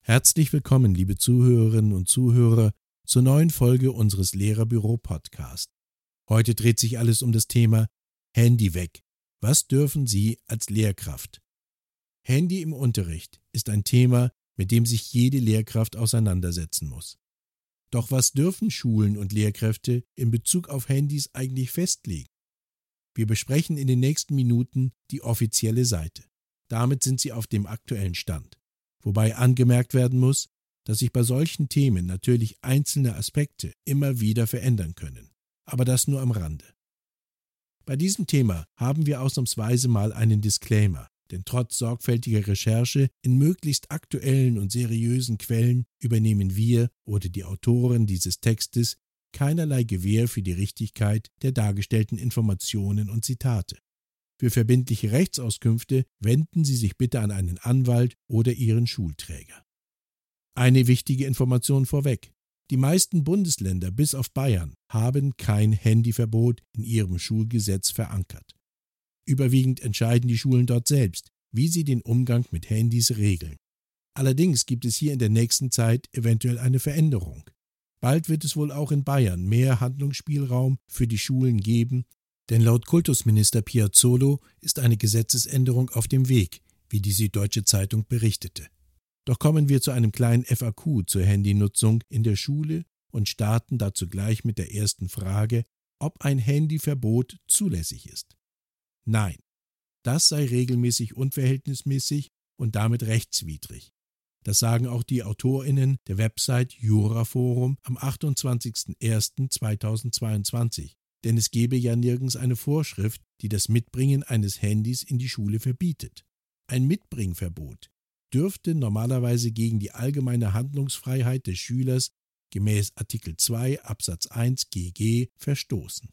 Herzlich willkommen, liebe Zuhörerinnen und Zuhörer, zur neuen Folge unseres Lehrerbüro-Podcast. Heute dreht sich alles um das Thema Handy weg. Was dürfen Sie als Lehrkraft? Handy im Unterricht ist ein Thema, mit dem sich jede Lehrkraft auseinandersetzen muss. Doch was dürfen Schulen und Lehrkräfte in Bezug auf Handys eigentlich festlegen? Wir besprechen in den nächsten Minuten die offizielle Seite. Damit sind Sie auf dem aktuellen Stand. Wobei angemerkt werden muss, dass sich bei solchen Themen natürlich einzelne Aspekte immer wieder verändern können. Aber das nur am Rande. Bei diesem Thema haben wir ausnahmsweise mal einen Disclaimer, denn trotz sorgfältiger Recherche in möglichst aktuellen und seriösen Quellen übernehmen wir oder die Autoren dieses Textes keinerlei Gewähr für die Richtigkeit der dargestellten Informationen und Zitate. Für verbindliche Rechtsauskünfte wenden Sie sich bitte an einen Anwalt oder Ihren Schulträger. Eine wichtige Information vorweg. Die meisten Bundesländer bis auf Bayern haben kein Handyverbot in ihrem Schulgesetz verankert. Überwiegend entscheiden die Schulen dort selbst, wie sie den Umgang mit Handys regeln. Allerdings gibt es hier in der nächsten Zeit eventuell eine Veränderung. Bald wird es wohl auch in Bayern mehr Handlungsspielraum für die Schulen geben, denn laut Kultusminister Piazzolo ist eine Gesetzesänderung auf dem Weg, wie die Süddeutsche Zeitung berichtete. Doch kommen wir zu einem kleinen FAQ zur Handynutzung in der Schule und starten dazu gleich mit der ersten Frage, ob ein Handyverbot zulässig ist. Nein, das sei regelmäßig unverhältnismäßig und damit rechtswidrig. Das sagen auch die AutorInnen der Website Juraforum am 28.01.2022. Denn es gebe ja nirgends eine Vorschrift, die das Mitbringen eines Handys in die Schule verbietet. Ein Mitbringverbot dürfte normalerweise gegen die allgemeine Handlungsfreiheit des Schülers gemäß Artikel 2 Absatz 1 GG verstoßen.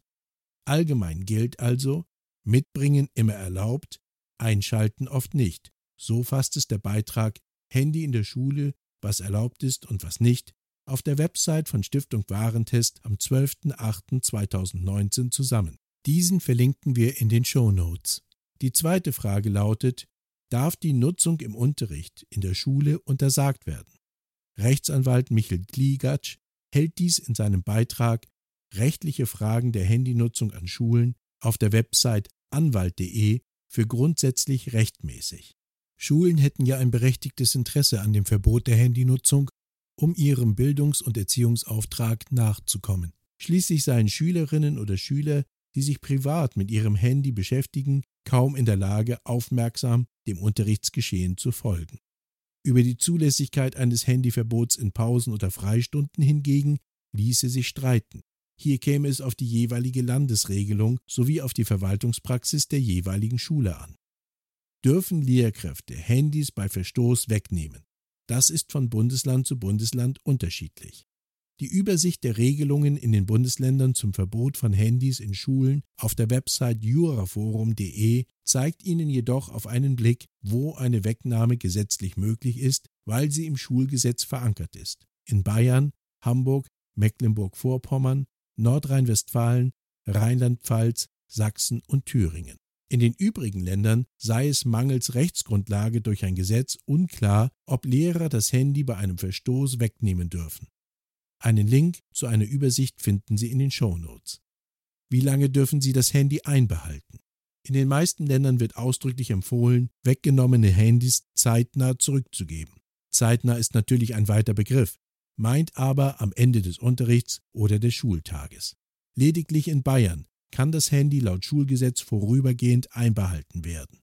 Allgemein gilt also, Mitbringen immer erlaubt, Einschalten oft nicht. So fasst es der Beitrag Handy in der Schule, was erlaubt ist und was nicht, auf der Website von Stiftung Warentest am 12.08.2019 zusammen. Diesen verlinken wir in den Show Notes. Die zweite Frage lautet, darf die Nutzung im Unterricht in der Schule untersagt werden? Rechtsanwalt Michel Gliegatsch hält dies in seinem Beitrag Rechtliche Fragen der Handynutzung an Schulen auf der Website anwalt.de für grundsätzlich rechtmäßig. Schulen hätten ja ein berechtigtes Interesse an dem Verbot der Handynutzung, um ihrem Bildungs- und Erziehungsauftrag nachzukommen. Schließlich seien Schülerinnen oder Schüler, die sich privat mit ihrem Handy beschäftigen, kaum in der Lage, aufmerksam dem Unterrichtsgeschehen zu folgen. Über die Zulässigkeit eines Handyverbots in Pausen oder Freistunden hingegen ließe sich streiten. Hier käme es auf die jeweilige Landesregelung sowie auf die Verwaltungspraxis der jeweiligen Schule an. Dürfen Lehrkräfte Handys bei Verstoß wegnehmen? Das ist von Bundesland zu Bundesland unterschiedlich. Die Übersicht der Regelungen in den Bundesländern zum Verbot von Handys in Schulen auf der Website juraforum.de zeigt Ihnen jedoch auf einen Blick, wo eine Wegnahme gesetzlich möglich ist, weil sie im Schulgesetz verankert ist. In Bayern, Hamburg, Mecklenburg-Vorpommern, Nordrhein-Westfalen, Rheinland-Pfalz, Sachsen und Thüringen. In den übrigen Ländern sei es mangels Rechtsgrundlage durch ein Gesetz unklar, ob Lehrer das Handy bei einem Verstoß wegnehmen dürfen. Einen Link zu einer Übersicht finden Sie in den Show Notes. Wie lange dürfen Sie das Handy einbehalten? In den meisten Ländern wird ausdrücklich empfohlen, weggenommene Handys zeitnah zurückzugeben. Zeitnah ist natürlich ein weiter Begriff, meint aber am Ende des Unterrichts oder des Schultages. Lediglich in Bayern kann das Handy laut Schulgesetz vorübergehend einbehalten werden.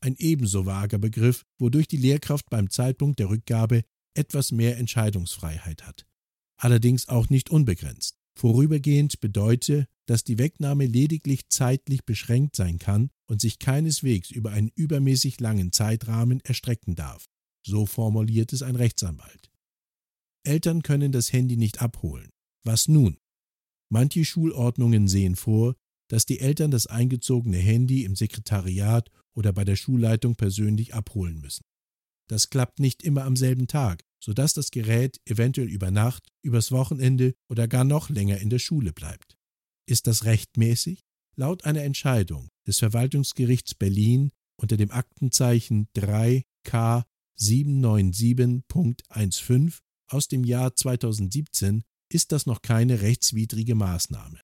Ein ebenso vager Begriff, wodurch die Lehrkraft beim Zeitpunkt der Rückgabe etwas mehr Entscheidungsfreiheit hat allerdings auch nicht unbegrenzt. Vorübergehend bedeutet, dass die Wegnahme lediglich zeitlich beschränkt sein kann und sich keineswegs über einen übermäßig langen Zeitrahmen erstrecken darf. So formuliert es ein Rechtsanwalt. Eltern können das Handy nicht abholen. Was nun? Manche Schulordnungen sehen vor, dass die Eltern das eingezogene Handy im Sekretariat oder bei der Schulleitung persönlich abholen müssen. Das klappt nicht immer am selben Tag, sodass das Gerät eventuell über Nacht, übers Wochenende oder gar noch länger in der Schule bleibt. Ist das rechtmäßig? Laut einer Entscheidung des Verwaltungsgerichts Berlin unter dem Aktenzeichen 3K 797.15 aus dem Jahr 2017 ist das noch keine rechtswidrige Maßnahme.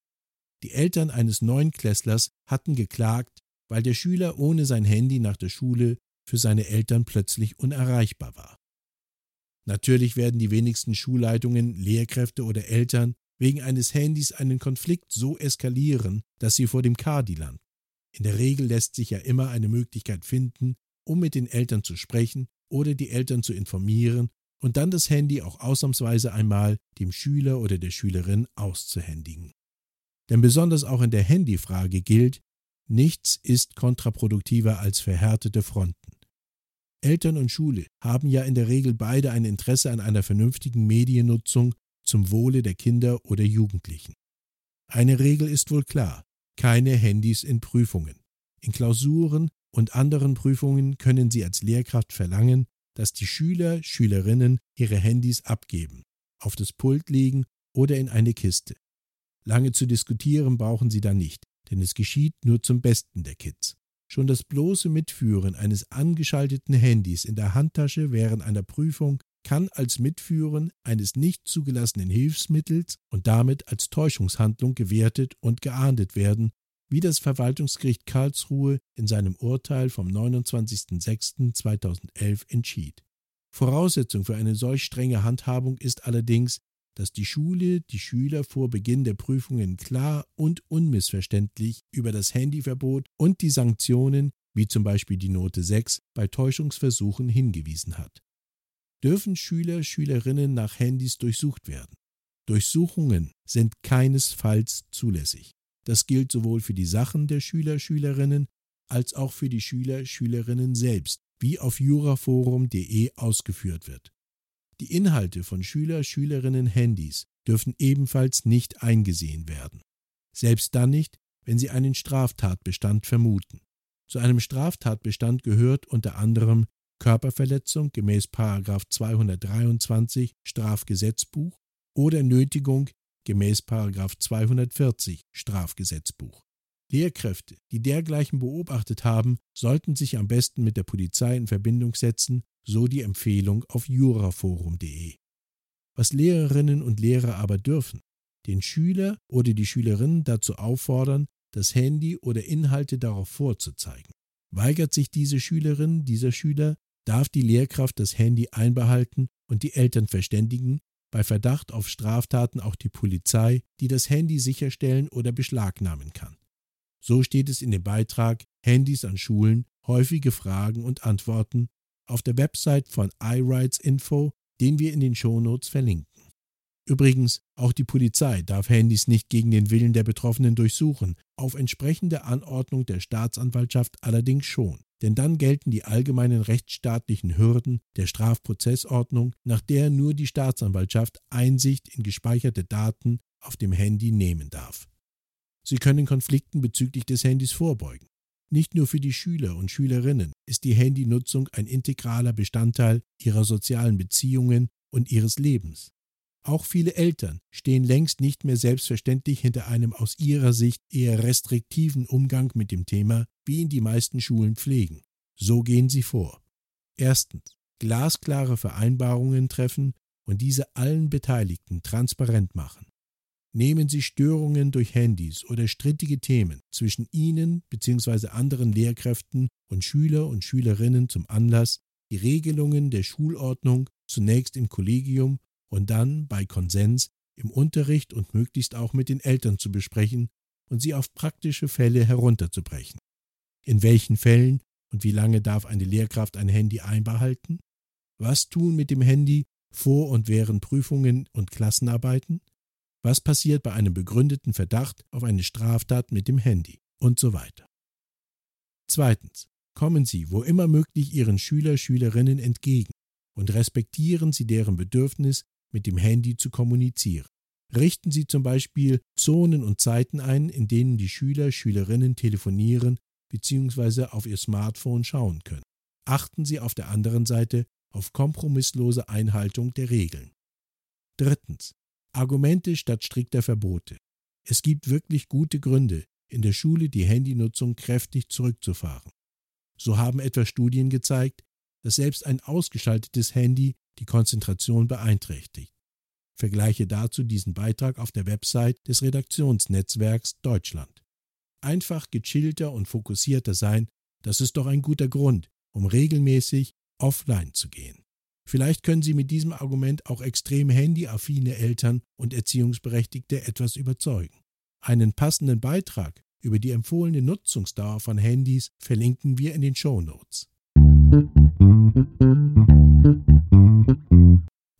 Die Eltern eines Neunklässlers hatten geklagt, weil der Schüler ohne sein Handy nach der Schule für seine Eltern plötzlich unerreichbar war. Natürlich werden die wenigsten Schulleitungen, Lehrkräfte oder Eltern wegen eines Handys einen Konflikt so eskalieren, dass sie vor dem Kadi landen. In der Regel lässt sich ja immer eine Möglichkeit finden, um mit den Eltern zu sprechen oder die Eltern zu informieren und dann das Handy auch ausnahmsweise einmal dem Schüler oder der Schülerin auszuhändigen. Denn besonders auch in der Handyfrage gilt, nichts ist kontraproduktiver als verhärtete Fronten. Eltern und Schule haben ja in der Regel beide ein Interesse an einer vernünftigen Mediennutzung zum Wohle der Kinder oder Jugendlichen. Eine Regel ist wohl klar, keine Handys in Prüfungen. In Klausuren und anderen Prüfungen können Sie als Lehrkraft verlangen, dass die Schüler, Schülerinnen ihre Handys abgeben, auf das Pult legen oder in eine Kiste. Lange zu diskutieren brauchen Sie da nicht, denn es geschieht nur zum Besten der Kids. Schon das bloße Mitführen eines angeschalteten Handys in der Handtasche während einer Prüfung kann als Mitführen eines nicht zugelassenen Hilfsmittels und damit als Täuschungshandlung gewertet und geahndet werden wie das Verwaltungsgericht Karlsruhe in seinem Urteil vom 29.06.2011 entschied. Voraussetzung für eine solch strenge Handhabung ist allerdings, dass die Schule die Schüler vor Beginn der Prüfungen klar und unmissverständlich über das Handyverbot und die Sanktionen, wie zum Beispiel die Note 6, bei Täuschungsversuchen hingewiesen hat. Dürfen Schüler, Schülerinnen nach Handys durchsucht werden? Durchsuchungen sind keinesfalls zulässig. Das gilt sowohl für die Sachen der Schüler, Schülerinnen als auch für die Schüler, Schülerinnen selbst, wie auf juraforum.de ausgeführt wird. Die Inhalte von Schüler, Schülerinnen Handys dürfen ebenfalls nicht eingesehen werden. Selbst dann nicht, wenn sie einen Straftatbestand vermuten. Zu einem Straftatbestand gehört unter anderem Körperverletzung gemäß 223 Strafgesetzbuch oder Nötigung gemäß 240 Strafgesetzbuch. Lehrkräfte, die dergleichen beobachtet haben, sollten sich am besten mit der Polizei in Verbindung setzen, so die Empfehlung auf juraforum.de. Was Lehrerinnen und Lehrer aber dürfen, den Schüler oder die Schülerin dazu auffordern, das Handy oder Inhalte darauf vorzuzeigen. Weigert sich diese Schülerin, dieser Schüler, darf die Lehrkraft das Handy einbehalten und die Eltern verständigen, bei Verdacht auf Straftaten auch die Polizei, die das Handy sicherstellen oder beschlagnahmen kann. So steht es in dem Beitrag Handys an Schulen, häufige Fragen und Antworten auf der Website von iRights den wir in den Shownotes verlinken. Übrigens, auch die Polizei darf Handys nicht gegen den Willen der Betroffenen durchsuchen, auf entsprechende Anordnung der Staatsanwaltschaft allerdings schon denn dann gelten die allgemeinen rechtsstaatlichen Hürden der Strafprozessordnung, nach der nur die Staatsanwaltschaft Einsicht in gespeicherte Daten auf dem Handy nehmen darf. Sie können Konflikten bezüglich des Handys vorbeugen. Nicht nur für die Schüler und Schülerinnen ist die Handynutzung ein integraler Bestandteil ihrer sozialen Beziehungen und ihres Lebens. Auch viele Eltern stehen längst nicht mehr selbstverständlich hinter einem aus ihrer Sicht eher restriktiven Umgang mit dem Thema, wie ihn die meisten Schulen pflegen. So gehen sie vor. Erstens. Glasklare Vereinbarungen treffen und diese allen Beteiligten transparent machen. Nehmen Sie Störungen durch Handys oder strittige Themen zwischen Ihnen bzw. anderen Lehrkräften und Schüler und Schülerinnen zum Anlass, die Regelungen der Schulordnung zunächst im Kollegium und dann bei Konsens im Unterricht und möglichst auch mit den Eltern zu besprechen und sie auf praktische Fälle herunterzubrechen. In welchen Fällen und wie lange darf eine Lehrkraft ein Handy einbehalten? Was tun mit dem Handy vor und während Prüfungen und Klassenarbeiten? Was passiert bei einem begründeten Verdacht auf eine Straftat mit dem Handy? Und so weiter. Zweitens. Kommen Sie, wo immer möglich, Ihren Schüler, Schülerinnen entgegen und respektieren Sie deren Bedürfnis mit dem Handy zu kommunizieren. Richten Sie zum Beispiel Zonen und Zeiten ein, in denen die Schüler, Schülerinnen telefonieren bzw. auf ihr Smartphone schauen können. Achten Sie auf der anderen Seite auf kompromisslose Einhaltung der Regeln. Drittens. Argumente statt strikter Verbote. Es gibt wirklich gute Gründe, in der Schule die Handynutzung kräftig zurückzufahren. So haben etwa Studien gezeigt, dass selbst ein ausgeschaltetes Handy die Konzentration beeinträchtigt. Vergleiche dazu diesen Beitrag auf der Website des Redaktionsnetzwerks Deutschland. Einfach gechillter und fokussierter sein, das ist doch ein guter Grund, um regelmäßig offline zu gehen. Vielleicht können Sie mit diesem Argument auch extrem handyaffine Eltern und Erziehungsberechtigte etwas überzeugen. Einen passenden Beitrag über die empfohlene Nutzungsdauer von Handys verlinken wir in den Show Notes.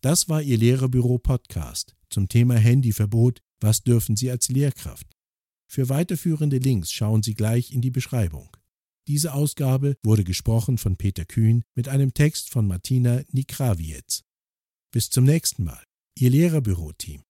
Das war Ihr Lehrerbüro-Podcast zum Thema Handyverbot. Was dürfen Sie als Lehrkraft? Für weiterführende Links schauen Sie gleich in die Beschreibung. Diese Ausgabe wurde gesprochen von Peter Kühn mit einem Text von Martina Nikrawiec. Bis zum nächsten Mal. Ihr Lehrerbüro-Team.